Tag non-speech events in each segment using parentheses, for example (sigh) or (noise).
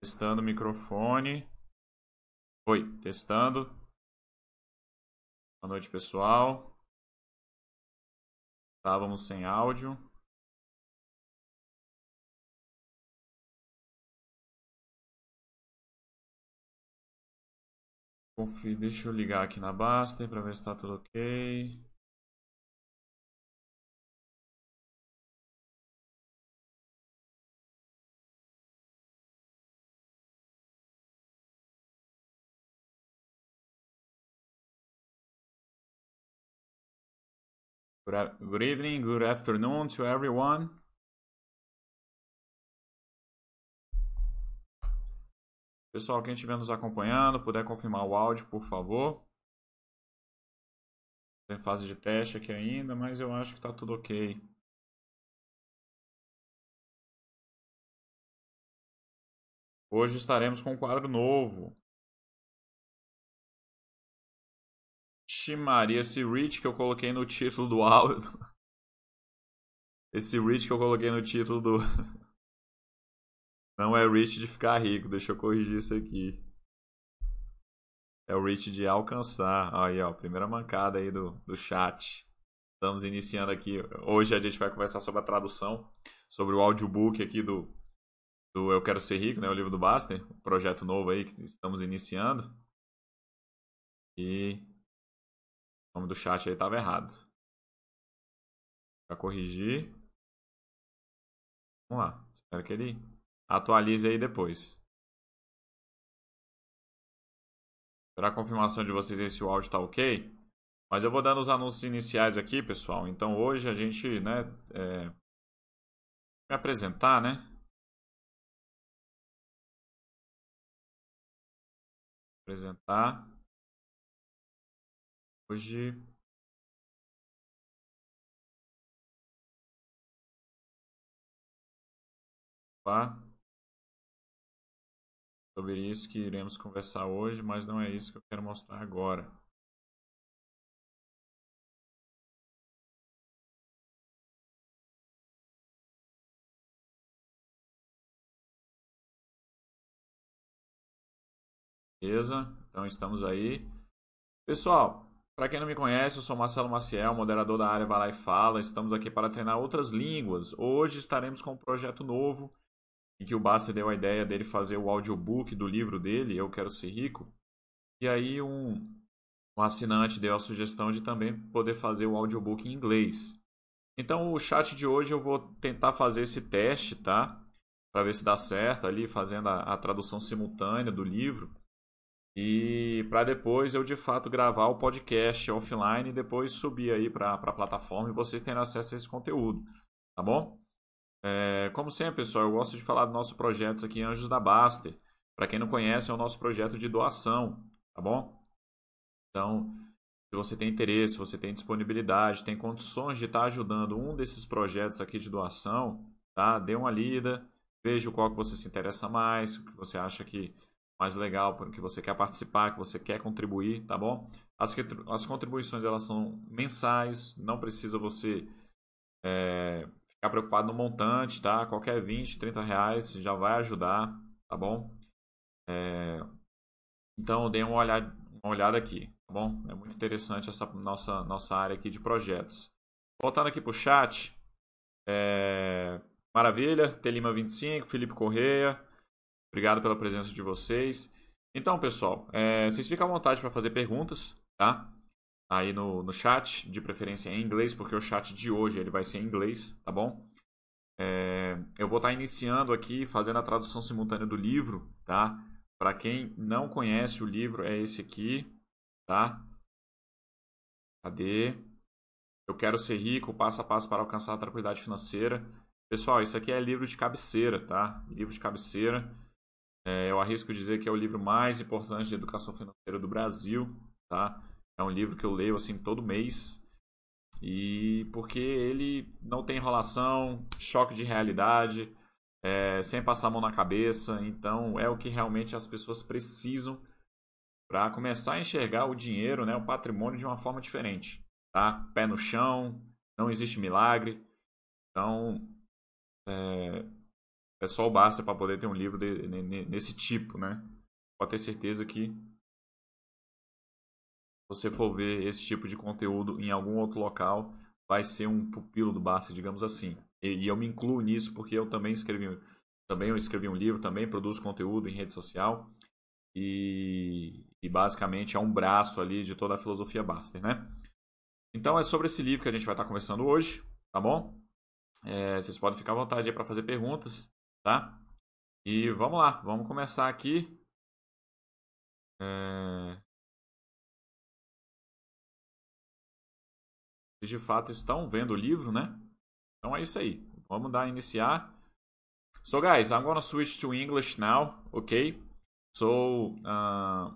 Testando o microfone. Oi, testando. Boa noite, pessoal. Estávamos sem áudio. Confio, deixa eu ligar aqui na Baster para ver se está tudo ok. Good evening, good afternoon to everyone. Pessoal, quem estiver nos acompanhando, puder confirmar o áudio, por favor. Tem fase de teste aqui ainda, mas eu acho que está tudo ok. Hoje estaremos com um quadro novo. Maria, esse reach que eu coloquei no título do áudio. Esse reach que eu coloquei no título do. (laughs) Não é reach de ficar rico, deixa eu corrigir isso aqui. É o reach de alcançar. Aí, ó, primeira mancada aí do, do chat. Estamos iniciando aqui. Hoje a gente vai conversar sobre a tradução, sobre o audiobook aqui do, do Eu Quero Ser Rico, né? O livro do Baster, um projeto novo aí que estamos iniciando. E o nome do chat aí estava errado. Para corrigir. Vamos lá. Espero que ele atualize aí depois. Esperar a confirmação de vocês aí se o áudio está ok. Mas eu vou dando os anúncios iniciais aqui, pessoal. Então hoje a gente, né, é... me apresentar, né? Apresentar. Hoje Tá? Sobre isso que iremos conversar hoje, mas não é isso que eu quero mostrar agora. Beleza? Então estamos aí. Pessoal, para quem não me conhece, eu sou Marcelo Maciel, moderador da área Vai Lá e Fala. Estamos aqui para treinar outras línguas. Hoje estaremos com um projeto novo em que o Bassi deu a ideia dele fazer o audiobook do livro dele, Eu Quero Ser Rico. E aí um, um assinante deu a sugestão de também poder fazer o audiobook em inglês. Então o chat de hoje eu vou tentar fazer esse teste, tá? Para ver se dá certo ali, fazendo a, a tradução simultânea do livro e para depois eu de fato gravar o podcast offline e depois subir aí para a plataforma e vocês terem acesso a esse conteúdo, tá bom? É, como sempre, pessoal, eu gosto de falar dos nossos projetos aqui Anjos da Baster. Para quem não conhece, é o nosso projeto de doação, tá bom? Então, se você tem interesse, se você tem disponibilidade, tem condições de estar tá ajudando um desses projetos aqui de doação, tá? Dê uma lida, veja qual que você se interessa mais, o que você acha que mais legal, que você quer participar, que você quer contribuir, tá bom? As, as contribuições elas são mensais, não precisa você é, ficar preocupado no montante, tá? Qualquer 20, 30 reais já vai ajudar, tá bom? É, então dê uma olhada, uma olhada aqui, tá bom? É muito interessante essa nossa, nossa área aqui de projetos. Voltando aqui para o chat, é, maravilha, Telima25, Felipe Correia, Obrigado pela presença de vocês. Então, pessoal, é, vocês ficam à vontade para fazer perguntas, tá? Aí no, no chat, de preferência em inglês, porque o chat de hoje ele vai ser em inglês, tá bom? É, eu vou estar tá iniciando aqui, fazendo a tradução simultânea do livro, tá? Para quem não conhece o livro, é esse aqui, tá? Cadê? Eu quero ser rico, passo a passo para alcançar a tranquilidade financeira. Pessoal, isso aqui é livro de cabeceira, tá? Livro de cabeceira. É, eu arrisco dizer que é o livro mais importante de educação financeira do Brasil, tá? É um livro que eu leio assim todo mês e porque ele não tem enrolação, choque de realidade, é, sem passar a mão na cabeça. Então é o que realmente as pessoas precisam para começar a enxergar o dinheiro, né, o patrimônio de uma forma diferente, tá? Pé no chão, não existe milagre. Então é, é só o basta para poder ter um livro de, nesse tipo, né? Pode ter certeza que você for ver esse tipo de conteúdo em algum outro local, vai ser um pupilo do Basta, digamos assim. E, e, eu me incluo nisso porque eu também escrevi, também eu escrevi um livro, também produzo conteúdo em rede social e, e basicamente é um braço ali de toda a filosofia Baster, né? Então é sobre esse livro que a gente vai estar conversando hoje, tá bom? É, vocês podem ficar à vontade aí para fazer perguntas, tá? E vamos lá, vamos começar aqui. É... Vocês de fato estão vendo o livro, né? Então é isso aí. Vamos dar iniciar. So guys, I'm gonna switch to English now, okay? So, uh,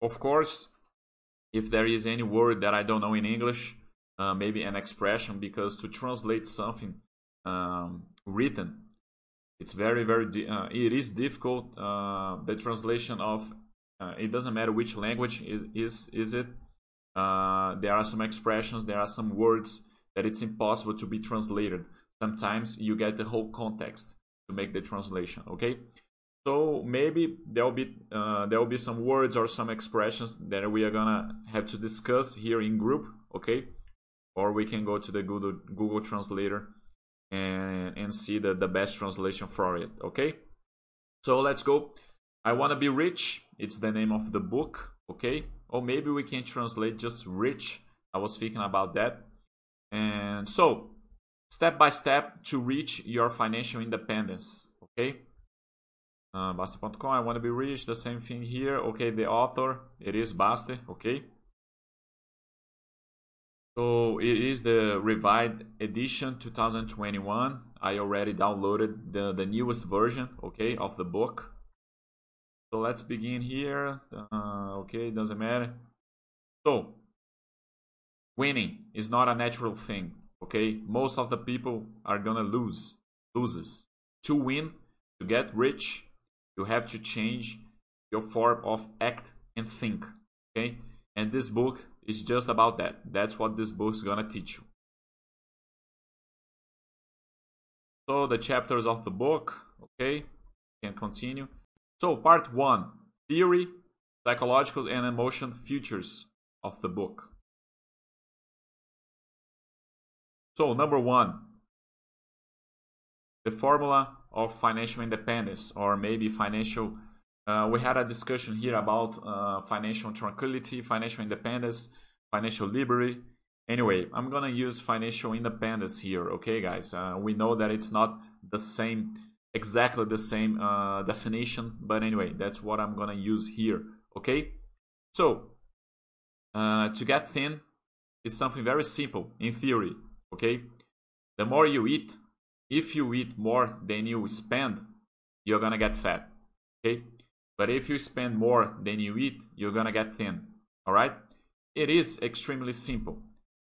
of course, if there is any word that I don't know in English, uh, maybe an expression, because to translate something um, written, it's very, very, uh, it is difficult. Uh, the translation of, uh, it doesn't matter which language is, is, is it. Uh, there are some expressions, there are some words that it's impossible to be translated. Sometimes you get the whole context to make the translation, okay? So maybe there will be uh, there will be some words or some expressions that we are gonna have to discuss here in group, okay? Or we can go to the Google Google Translator and and see the, the best translation for it, okay? So let's go. I wanna be rich. It's the name of the book, okay? Or maybe we can translate just rich. I was thinking about that. And so, step by step to reach your financial independence, okay? uh, Bastter.com, I want to be rich, the same thing here. Okay, the author, it is Basta, okay. So it is the revised edition 2021. I already downloaded the, the newest version, okay, of the book. So let's begin here. Uh, okay, doesn't matter. So, winning is not a natural thing, okay? Most of the people are gonna lose, loses. To win, to get rich, you have to change your form of act and think okay and this book is just about that. That's what this book is gonna teach you. So the chapters of the book okay can continue. So part one theory psychological and emotional features of the book. So number one the formula of financial independence or maybe financial uh, we had a discussion here about uh, financial tranquility financial independence financial liberty anyway i'm gonna use financial independence here okay guys uh, we know that it's not the same exactly the same uh, definition but anyway that's what i'm gonna use here okay so uh, to get thin is something very simple in theory okay the more you eat if you eat more than you spend, you're gonna get fat. Okay? But if you spend more than you eat, you're gonna get thin. Alright? It is extremely simple.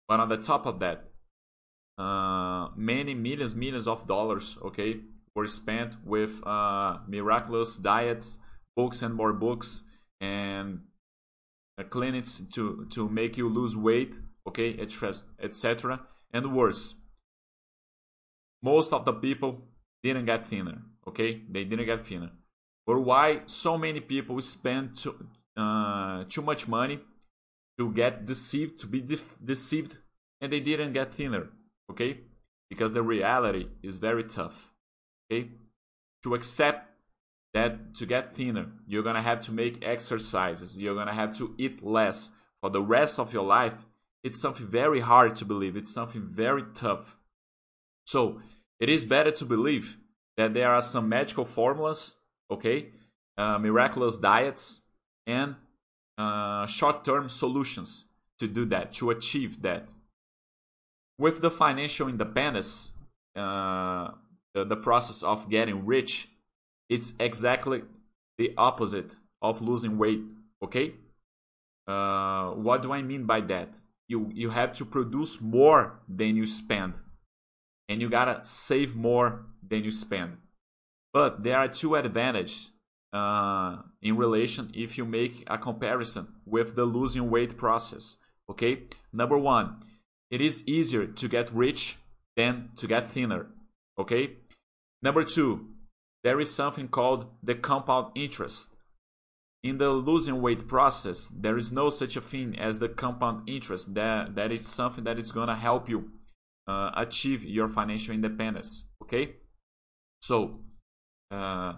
But on the top of that, uh, many millions, millions of dollars, okay, were spent with uh, miraculous diets, books and more books, and uh, clinics to to make you lose weight, okay, etc. And worse, most of the people didn't get thinner. Okay, they didn't get thinner. But why so many people spend too, uh, too much money to get deceived, to be de- deceived, and they didn't get thinner? Okay, because the reality is very tough. Okay, to accept that to get thinner, you're gonna have to make exercises. You're gonna have to eat less for the rest of your life. It's something very hard to believe. It's something very tough. So it is better to believe that there are some magical formulas, okay, uh, miraculous diets, and uh, short term solutions to do that, to achieve that. With the financial independence, uh, the, the process of getting rich, it's exactly the opposite of losing weight, okay? Uh, what do I mean by that? You, you have to produce more than you spend and you gotta save more than you spend. But there are two advantages uh, in relation if you make a comparison with the losing weight process. Okay, number one, it is easier to get rich than to get thinner. Okay, number two, there is something called the compound interest. In the losing weight process, there is no such a thing as the compound interest. That, that is something that is going to help you uh, achieve your financial independence. Okay? So, uh,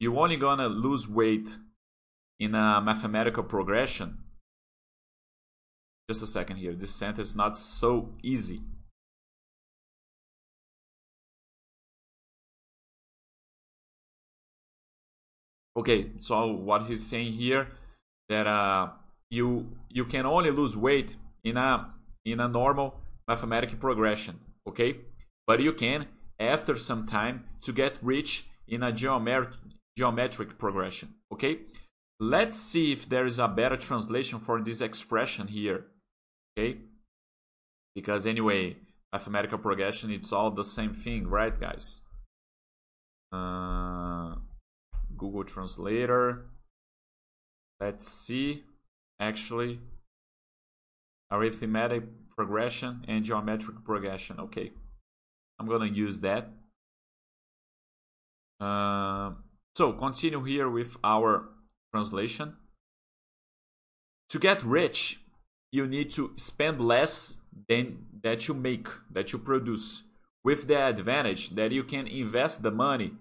you're only to lose weight in a mathematical progression. Just a second here. This sentence is not so easy. okay so what he's saying here that uh, you you can only lose weight in a in a normal mathematical progression okay but you can after some time to get rich in a geomet- geometric progression okay let's see if there is a better translation for this expression here okay because anyway mathematical progression it's all the same thing right guys uh, Google Translator. Let's see. Actually, arithmetic progression and geometric progression. Okay, I'm gonna use that. Uh, so continue here with our translation. To get rich, you need to spend less than that you make, that you produce, with the advantage that you can invest the money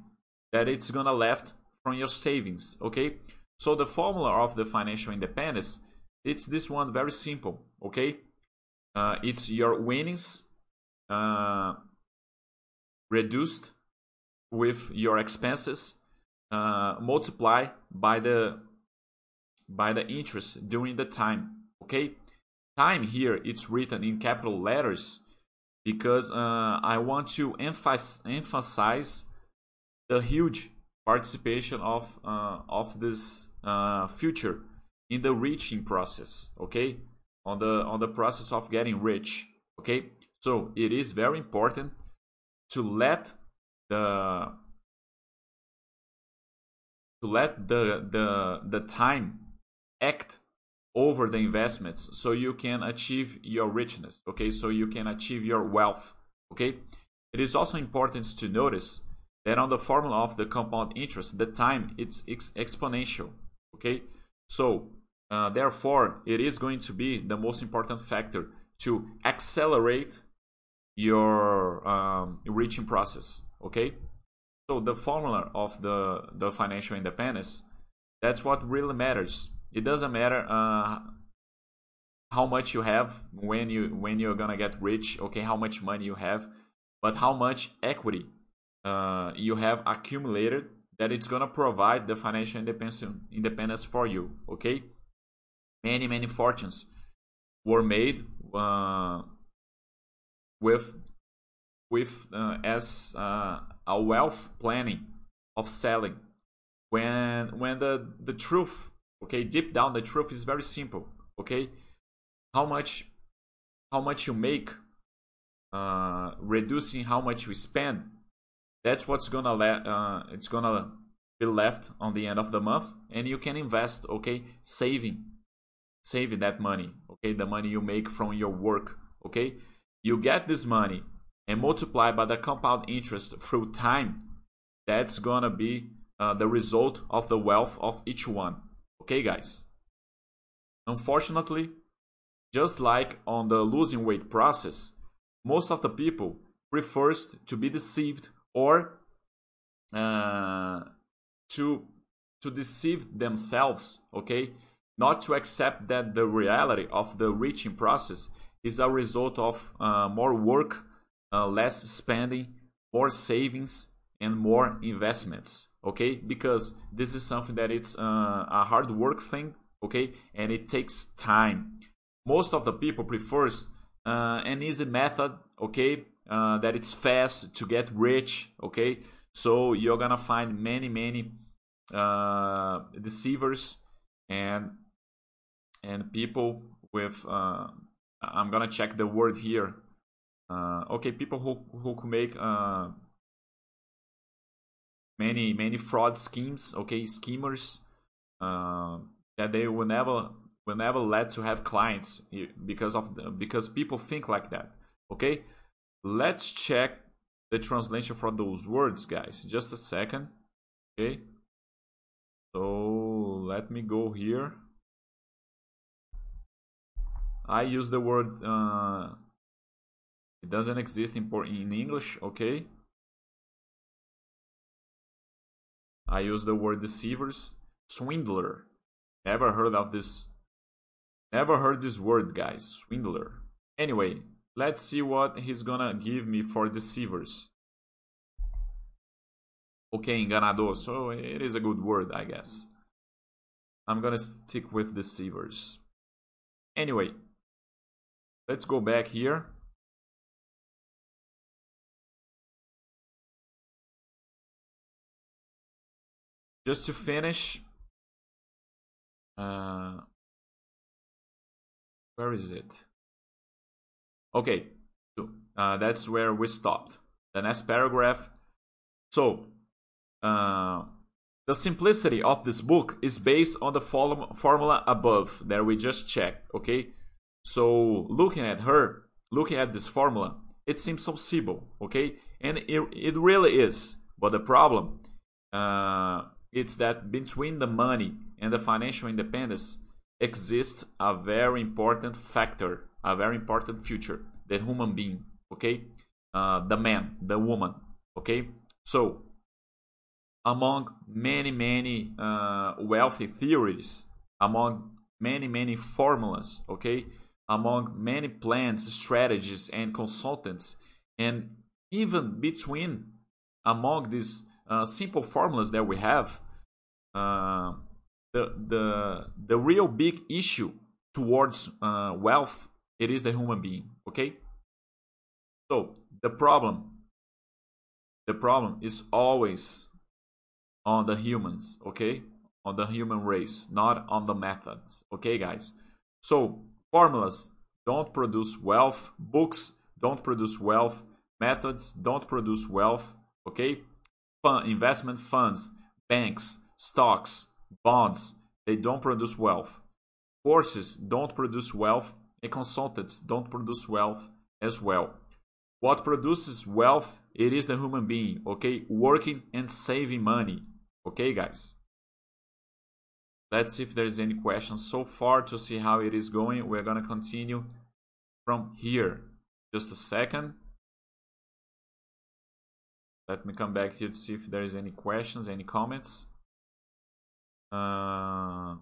that it's gonna left from your savings okay so the formula of the financial independence it's this one very simple okay uh, it's your winnings uh, reduced with your expenses uh, multiply by the by the interest during the time okay? Time here it's written in capital letters because uh, I want to emphasize, emphasize the huge participation of uh, of this uh, future in the reaching process okay? On the on the process of getting rich okay? So it is very important to let the to let the the the time act over the investments so you can achieve your richness okay so you can achieve your wealth okay it is also important to notice that on the formula of the compound interest, the time it's ex exponential. Okay, so uh, therefore it is going to be the most important factor to accelerate your um, reaching process. Okay, so the formula of the the financial independence, that's what really matters. It doesn't matter uh, how much you have when you when you're gonna get rich. Okay, how much money you have, but how much equity uh, you have accumulated that it's gonna provide the financial independence independence for you. Okay, many many fortunes were made uh, with with uh, as uh, a wealth planning of selling. When when the the truth okay deep down the truth is very simple okay? How much how much you make uh, reducing how much you spend that's what's gonna let uh, it's gonna be left on the end of the month and you can invest okay saving saving that money okay? The money you make from your work okay? You get this money and multiply by the compound interest through time that's gonna be uh, the result of the wealth of each one. Okay guys? Unfortunately just like on the losing weight process most of the people prefers to be deceived or uh, to to deceive themselves okay? Not to accept that the reality of the reaching process is a result of uh, more work uh, less spending more savings and more investments okay? Because this is something that it's uh, a hard work thing okay? And it takes time. Most of the people prefers uh, an easy method okay? Uh, that it's fast to get rich okay? So you're gonna find many many uh, deceivers and and people with uh, i'm gonna check the word here uh, okay people who who can make uh, many many fraud schemes okay schemers uh, that they will never will never let to have clients because of the, because people think like that okay Let's check the translation for those words, guys. Just a second. Okay. So let me go here. I use the word uh, it doesn't exist in in English, okay? I use the word deceivers, swindler. Never heard of this. Never heard this word, guys. Swindler. Anyway, let's see what he's gonna give me for deceivers. Okay, enganador. So it is a good word, I guess. I'm gonna stick with deceivers. Anyway, let's go back here. Just to finish uh, where is it? Okay so uh, that's where we stopped. The next paragraph. So uh, the simplicity of this book is based on the formula above that we just checked okay? So looking at her looking at this formula it seems so simple okay? And it, it really is. But the problem uh, it's that between the money and the financial independence exists a very important factor, a very important future, the human being, okay? Uh, the man, the woman, okay? So, among many, many uh, wealthy theories, among many, many formulas, okay? Among many plans, strategies, and consultants, and even between among these uh, simple formulas that we have, uh, the the the real big issue towards uh, wealth it is the human being. Okay. So the problem, the problem is always on the humans. Okay, on the human race, not on the methods. Okay, guys. So formulas don't produce wealth. Books don't produce wealth. Methods don't produce wealth. Okay fund, investment funds, banks, stocks, bonds, they don't produce wealth. Courses don't produce wealth, and consultants don't produce wealth as well. What produces wealth, it is the human being, okay? Working and saving money. Okay, guys? Let's see if there's any questions so far to see how it is going. We're to continue from here. Just a second. Let me come back here to see if there is any questions, any comments. Uh,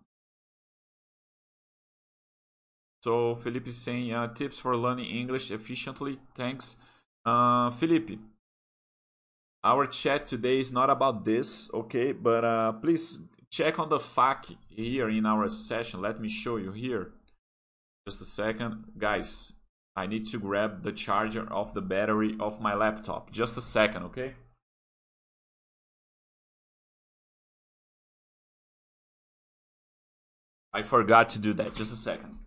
so Felipe is saying uh, tips for learning English efficiently. Thanks, uh, Felipe. Our chat today is not about this, okay? But uh, please check on the FAQ here in our session. Let me show you here. Just a second, guys. I need to grab the charger of the battery of my laptop. Just a second, okay? I forgot to do that. Just a second.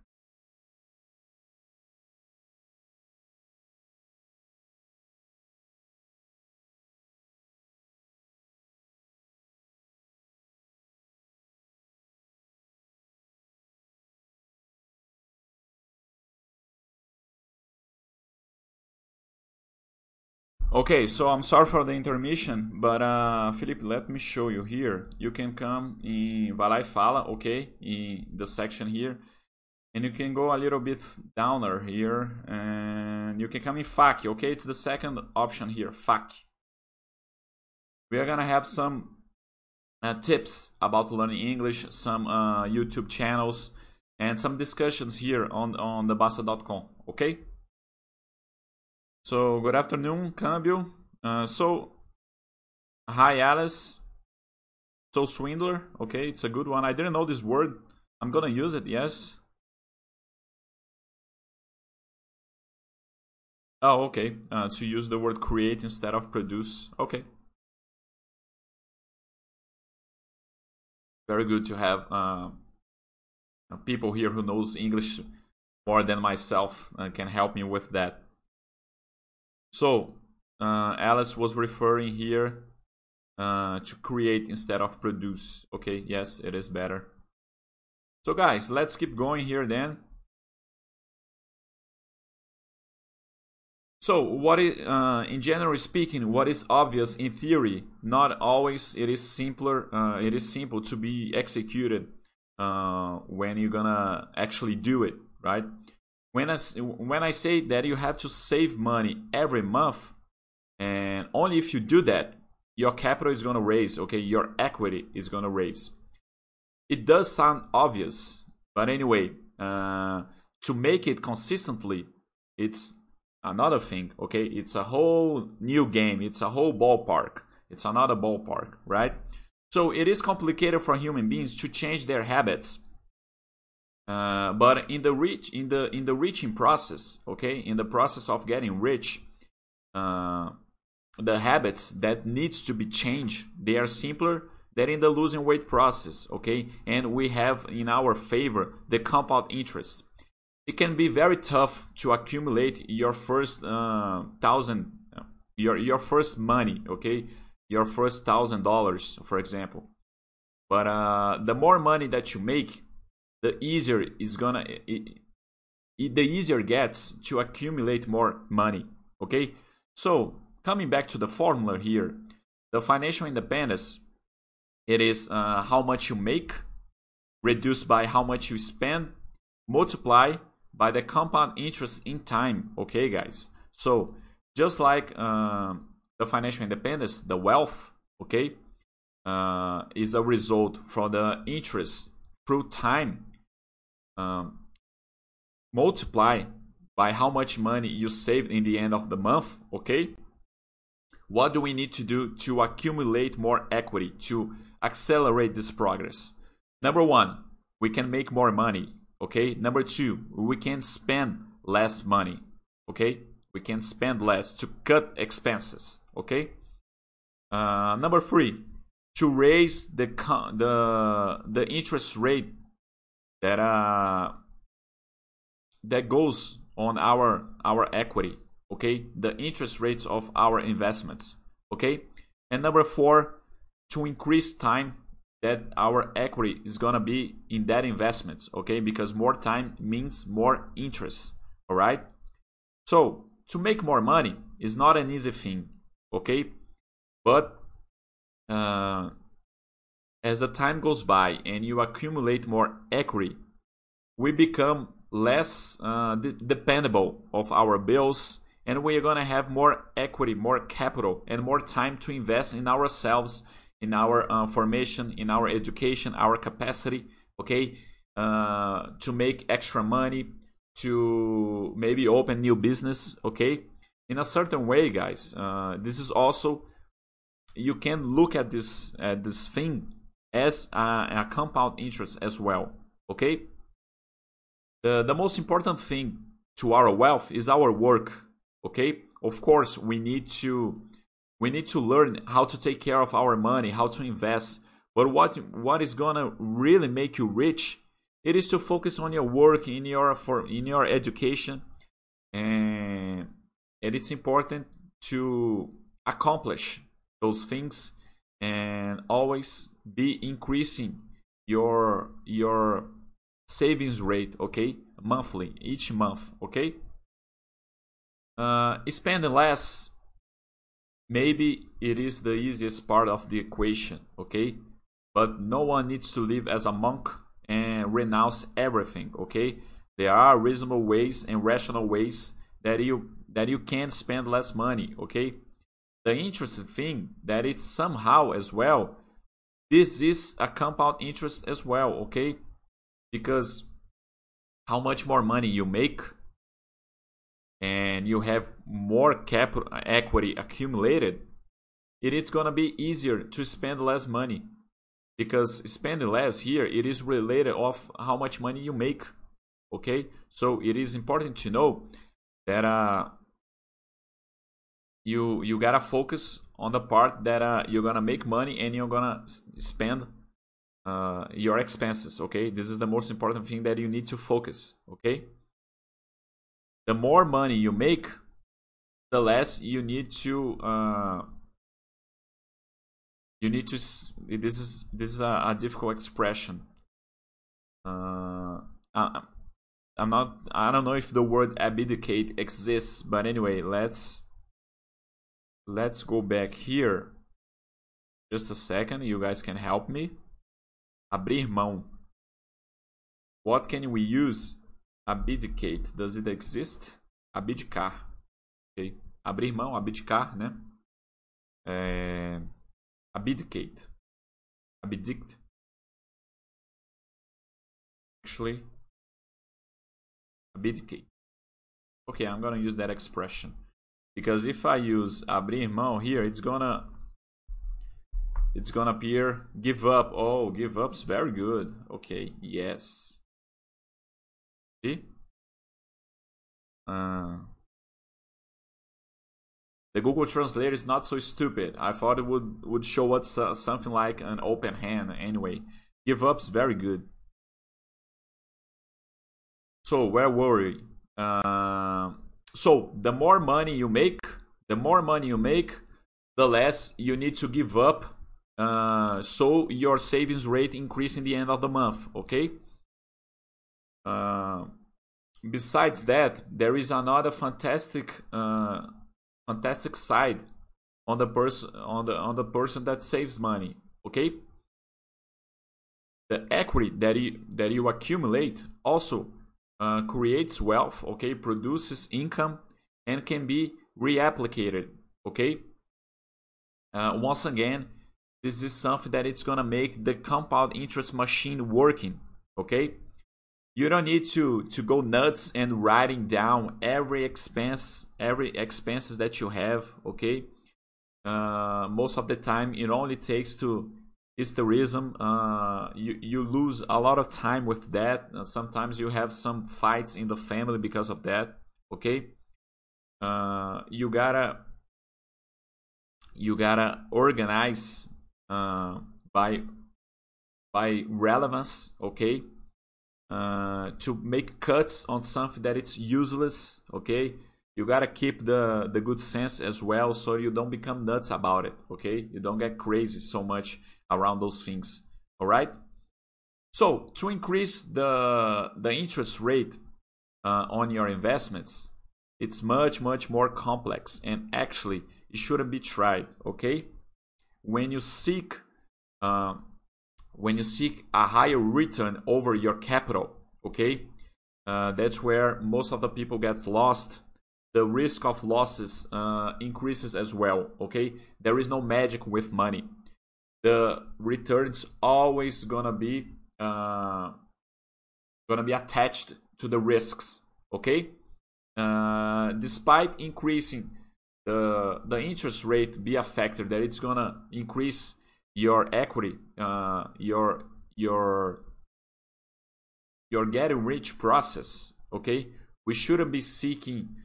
Okay, so I'm sorry for the intermission, but uh, let me show you here. You can come in Vai e Fala, okay, in the section here, and you can go a little bit downer here, and you can come in FAQ, okay? It's the second option here, FAQ. We are gonna have some uh, tips about learning English, some uh, YouTube channels, and some discussions here on on the Bastter.com, okay? So, good afternoon, Cambio. Uh, so, hi, Alice. So, swindler. Okay, it's a good one. I didn't know this word. I'm gonna use it, yes. Oh, okay. Uh, to use the word create instead of produce. Okay. Very good to have uh, people here who knows English more than myself uh, can help me with that. So uh, Alice was referring here uh, to create instead of produce. Okay, yes, it is better. So guys, let's keep going here then. So, what is, uh, in general speaking, what is obvious in theory, not always it is simpler. Uh, it is simple to be executed uh, when you're gonna actually do it, right? When I when I say that you have to save money every month, and only if you do that, your capital is gonna raise. Okay, your equity is gonna raise. It does sound obvious, but anyway, uh, to make it consistently, it's another thing, okay? It's a whole new game. It's a whole ballpark. It's another ballpark, right? So it is complicated for human beings to change their habits. Uh, but in the reach, in the in the reaching process, okay, in the process of getting rich, uh, the habits that needs to be changed, they are simpler than in the losing weight process, okay? And we have in our favor the compound interest. It can be very tough to accumulate your first uh, thousand your your first money okay? Your first thousand dollars for example. But uh, the more money that you make the easier is gonna it, it, the easier gets to accumulate more money okay so coming back to the formula here the financial independence it is uh, how much you make reduced by how much you spend multiply by the compound interest in time. Okay, guys. So just like uh, the financial independence, the wealth, okay, uh, is a result from the interest through time. Um, multiply by how much money you saved in the end of the month. Okay. What do we need to do to accumulate more equity to accelerate this progress? Number one, we can make more money Okay. Number two, we can spend less money. Okay. We can spend less to cut expenses. Okay. Uh, number three, to raise the the the interest rate that uh that goes on our our equity okay the interest rates of our investments okay and number four to increase time that our equity is gonna be in that investment, okay? Because more time means more interest, all right? So to make more money is not an easy thing, okay? But uh, as the time goes by and you accumulate more equity, we become less uh, de- dependable of our bills and we're gonna have more equity, more capital, and more time to invest in ourselves in our uh, formation, in our education, our capacity, okay, uh, to make extra money, to maybe open new business, okay. In a certain way, guys, uh, this is also you can look at this at this thing as a, a compound interest as well, okay. The the most important thing to our wealth is our work, okay. Of course, we need to we need to learn how to take care of our money, how to invest. But what what is gonna really make you rich? It is to focus on your work, in your for in your education, and and it's important to accomplish those things and always be increasing your your savings rate okay monthly each month okay uh spending less Maybe it is the easiest part of the equation, okay? But no one needs to live as a monk and renounce everything, okay? There are reasonable ways and rational ways that you that you can spend less money, okay? The interesting thing that it's somehow as well this is a compound interest as well, okay? Because how much more money you make and you have more capital equity accumulated, it is going to be easier to spend less money because spending less here it is related of how much money you make okay so it is important to know that uh you you gotta focus on the part that uh, you're gonna make money and you're gonna spend uh, your expenses okay? This is the most important thing that you need to focus okay? The more money you make, the less you need to uh, you need to this is this is a, a difficult expression. Uh, uh, I'm not I don't know if the word abdicate exists, but anyway, let's let's go back here. Just a second, you guys can help me. Abrir mão. What can we use? Abdicate. Does it exist? Abdicar. Okay. Abrir mão, abdicar, né? É... Abdicate. Abdict. Actually, abdicate. Okay, I'm gonna use that expression. Because if I use abrir mão here, it's gonna it's gonna appear give up. Oh, give up's very good. Okay, yes. See? Uh, the Google Translator is not so stupid. I thought it would would show us uh, something like an open hand. Anyway, give up's very good. So where were we? Uh, so the more money you make, the more money you make, the less you need to give up. Uh, so your savings rate increase in the end of the month. Okay. Uh, besides that, there is another fantastic, uh, fantastic side on the person on the on the person that saves money. Okay. The equity that you that you accumulate also uh, creates wealth, okay, produces income, and can be reapplicated, okay. Uh, once again, this is something that it's gonna make the compound interest machine working, okay. You don't need to to go nuts and writing down every expense, every expenses that you have, okay. Uh, most of the time, it only takes to hysterism uh, you, you lose a lot of time with that. Uh, sometimes you have some fights in the family because of that okay? Uh, you gotta you gotta organize uh, by by relevance okay? Uh, to make cuts on something that it's useless okay you gotta keep the the good sense as well so you don't become nuts about it okay you don't get crazy so much around those things. All right. So to increase the the interest rate uh, on your investments, it's much much more complex, and actually it shouldn't be tried. Okay, when you seek uh, when you seek a higher return over your capital, okay, uh, that's where most of the people get lost. The risk of losses uh, increases as well. Okay, there is no magic with money. The returns always gonna be uh, gonna be attached to the risks okay? Uh, despite increasing the the interest rate be a factor that it's gonna increase your equity uh, your your your getting rich process okay? We shouldn't be seeking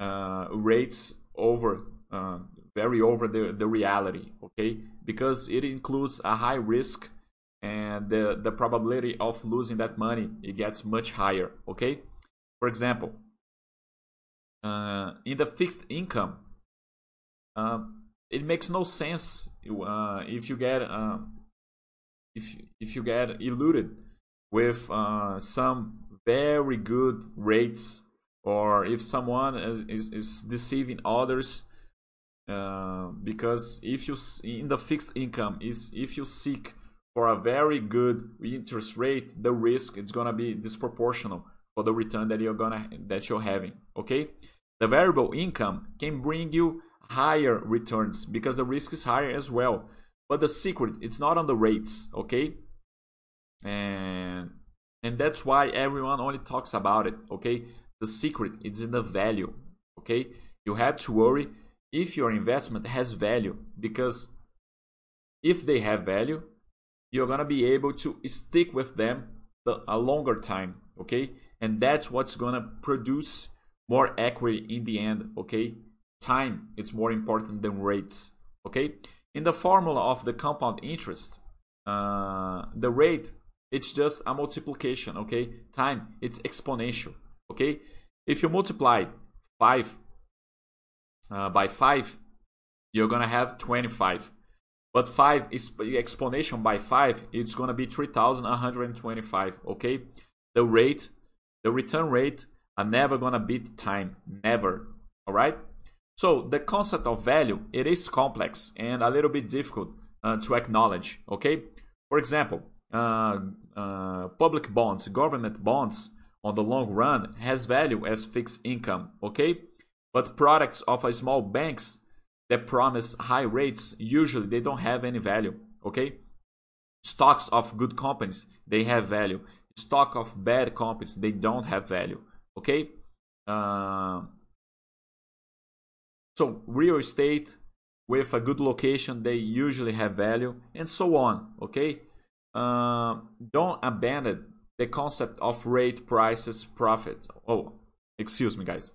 rates over uh, very over the, the reality okay? Because it includes a high risk and the, the probability of losing that money it gets much higher okay? For example uh, in the fixed income uh, it makes no sense uh, if you get uh, if if you get eluded with uh, some very good rates or if someone is, is, is deceiving others uh, because if you in the fixed income is if you seek for a very good interest rate the risk is gonna be disproportional for the return that you're gonna that you're having okay? The variable income can bring you higher returns because the risk is higher as well. But the secret it's not on the rates okay? And and that's why everyone only talks about it okay the secret is in the value okay? You have to worry if your investment has value because if they have value you're going to be able to stick with them a longer time okay? And that's what's going to produce more equity in the end okay? Time it's more important than rates okay? In the formula of the compound interest uh, the rate it's just a multiplication okay? Time it's exponential okay if you multiply 5 uh, by 5, you're going to have 25. But 5 is the exponential by 5, it's going to be 3125, okay? The rate the return rate are never gonna beat time, never. All right. So the concept of value it is complex and a little bit difficult uh, to acknowledge. Okay. For example, uh, uh, public bonds, government bonds, on the long run has value as fixed income. Okay, but products of a small banks that promise high rates usually they don't have any value. Okay, stocks of good companies they have value. Stock of bad companies they don't have value. Okay. Uh, so real estate with a good location, they usually have value, and so on. Okay, uh, don't abandon the concept of rate, prices, profit. Oh, excuse me, guys.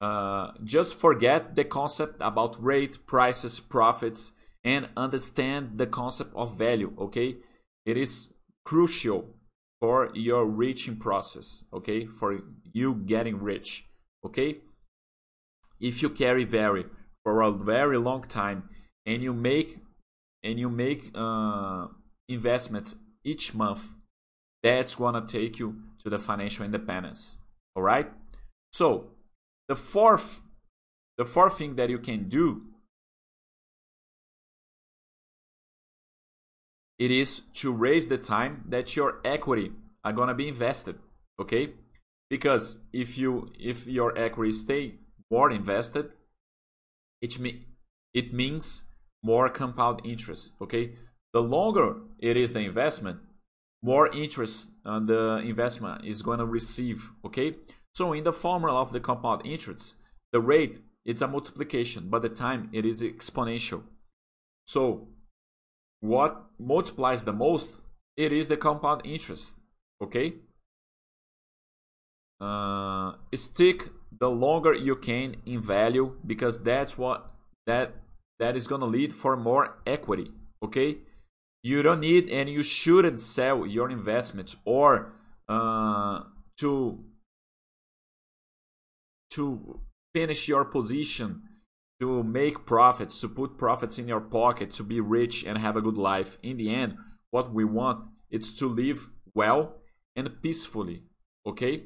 Uh, just forget the concept about rate, prices, profits, and understand the concept of value. Okay, it is crucial for your reaching process. Okay, for you getting rich. Okay if you carry very for a very long time and you make and you make uh, investments each month that's gonna take you to the financial independence all right so the fourth the fourth thing that you can do it is to raise the time that your equity are gonna be invested okay because if you if your equity stay more invested, it, me- it means more compound interest. Okay, the longer it is the investment, more interest uh, the investment is going to receive. Okay, so in the formula of the compound interest, the rate it's a multiplication, but the time it is exponential. So what multiplies the most? It is the compound interest. Okay. Uh, stick the longer you can in value because that's what that that is going to lead for more equity okay you don't need and you shouldn't sell your investments or uh, to to finish your position to make profits to put profits in your pocket to be rich and have a good life. In the end what we want is to live well and peacefully okay?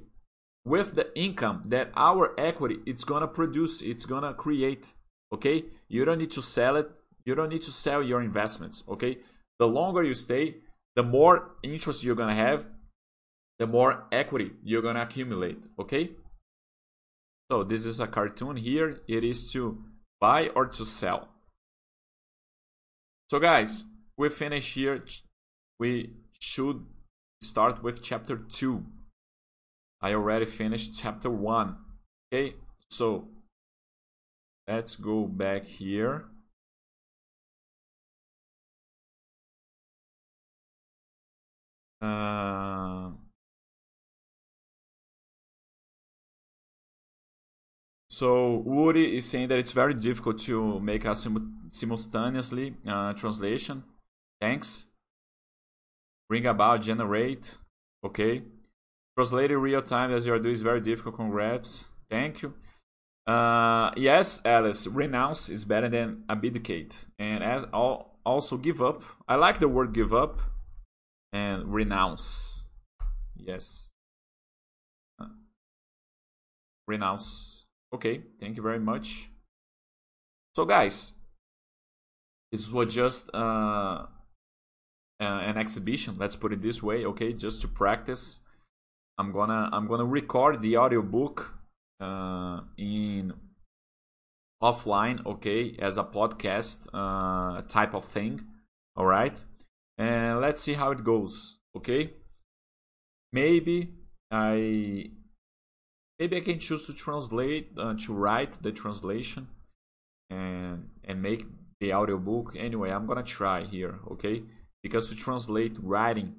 With the income that our equity it's gonna produce it's gonna create okay? You don't need to sell it you don't need to sell your investments okay the longer you stay the more interest you're gonna have the more equity you're gonna accumulate okay? So this is a cartoon here. It is to buy or to sell. So guys we finish here. We should start with chapter 2 I already finished chapter 1. Okay, so let's go back here. Uh, so Woody is saying that it's very difficult to make a sim simultaneously uh, translation. Thanks. Bring about, generate. Okay. Translating real time as you're doing is very difficult. Congrats. Thank you. Uh, yes, Alice, renounce is better than abdicate. And as also give up. I like the word give up and renounce. Yes. Uh, renounce. Okay, thank you very much. So, guys, this was just uh, an exhibition. Let's put it this way, okay? Just to practice I'm gonna I'm gonna record the audiobook uh, in offline, okay, as a podcast uh, type of thing. All right, and let's see how it goes. Okay, maybe I maybe I can choose to translate uh, to write the translation and and make the audiobook. Anyway, I'm gonna try here. Okay, because to translate writing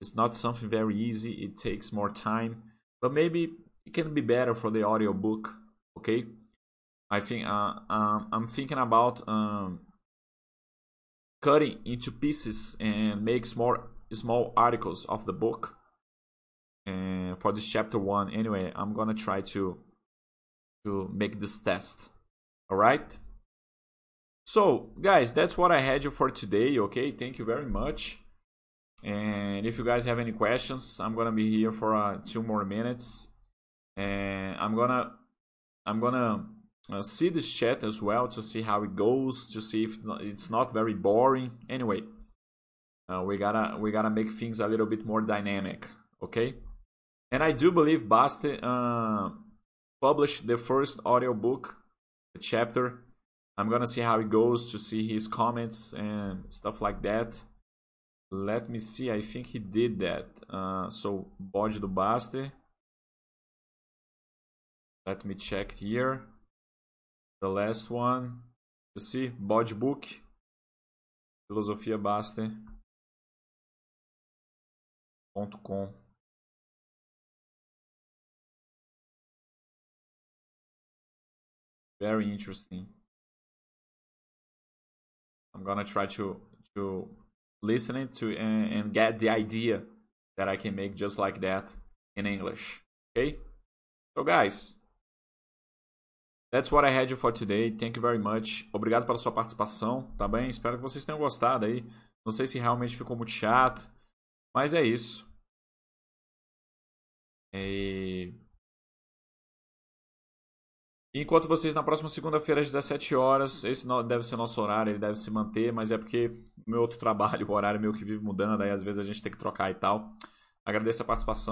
it's not something very easy. It takes more time, but maybe it can be better for the audiobook. Okay, I think uh, um, I'm thinking about um, cutting into pieces and make more small articles of the book. And for this chapter one, anyway, I'm gonna try to to make this test. All right. So, guys, that's what I had you for today. Okay, thank you very much. And if you guys have any questions, I'm gonna be here for uh, two more minutes. And I'm gonna I'm gonna uh, see this chat as well to see how it goes, to see if it's not very boring. Anyway, uh, we gotta we gotta make things a little bit more dynamic, okay? And I do believe Bastter uh, published the first audiobook, chapter. I'm gonna see how it goes to see his comments and stuff like that. Let me see, I think he did that. Uh, so, Bode do Bastter. Let me check here. The last one. You see, Bode Book. Filosofia. .com. Very interesting. I'm gonna try to to listen it to and, and get the idea that I can make just like that in English. Okay? So guys, that's what I had for today. Thank you very much. Obrigado pela sua participação, tá bem? Espero que vocês tenham gostado aí. Não sei se realmente ficou muito chato, mas é isso. E... Enquanto vocês na próxima segunda-feira às 17 horas, esse deve ser nosso horário, ele deve se manter, mas é porque meu outro (laughs) trabalho, o horário meu que vive mudando, aí às vezes a gente tem que trocar e tal. Agradeço a participação.